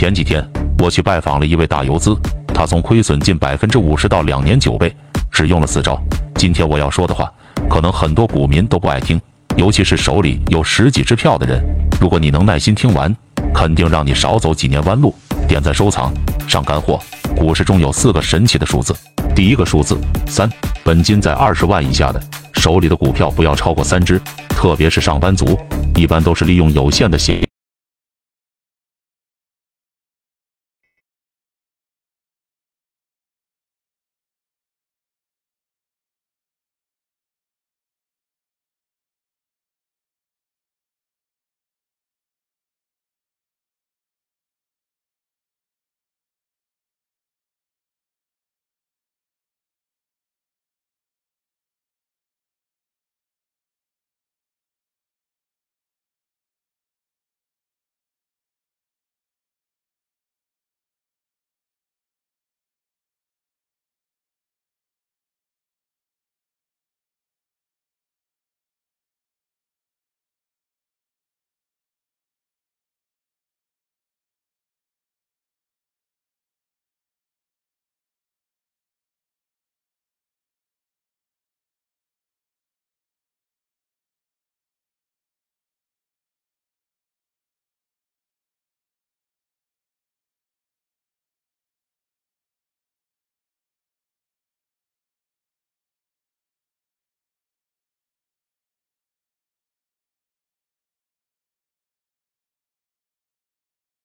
前几天我去拜访了一位大游资，他从亏损近百分之五十到两年九倍，只用了四招。今天我要说的话，可能很多股民都不爱听，尤其是手里有十几支票的人。如果你能耐心听完，肯定让你少走几年弯路。点赞收藏，上干货。股市中有四个神奇的数字，第一个数字三，本金在二十万以下的，手里的股票不要超过三只，特别是上班族，一般都是利用有限的闲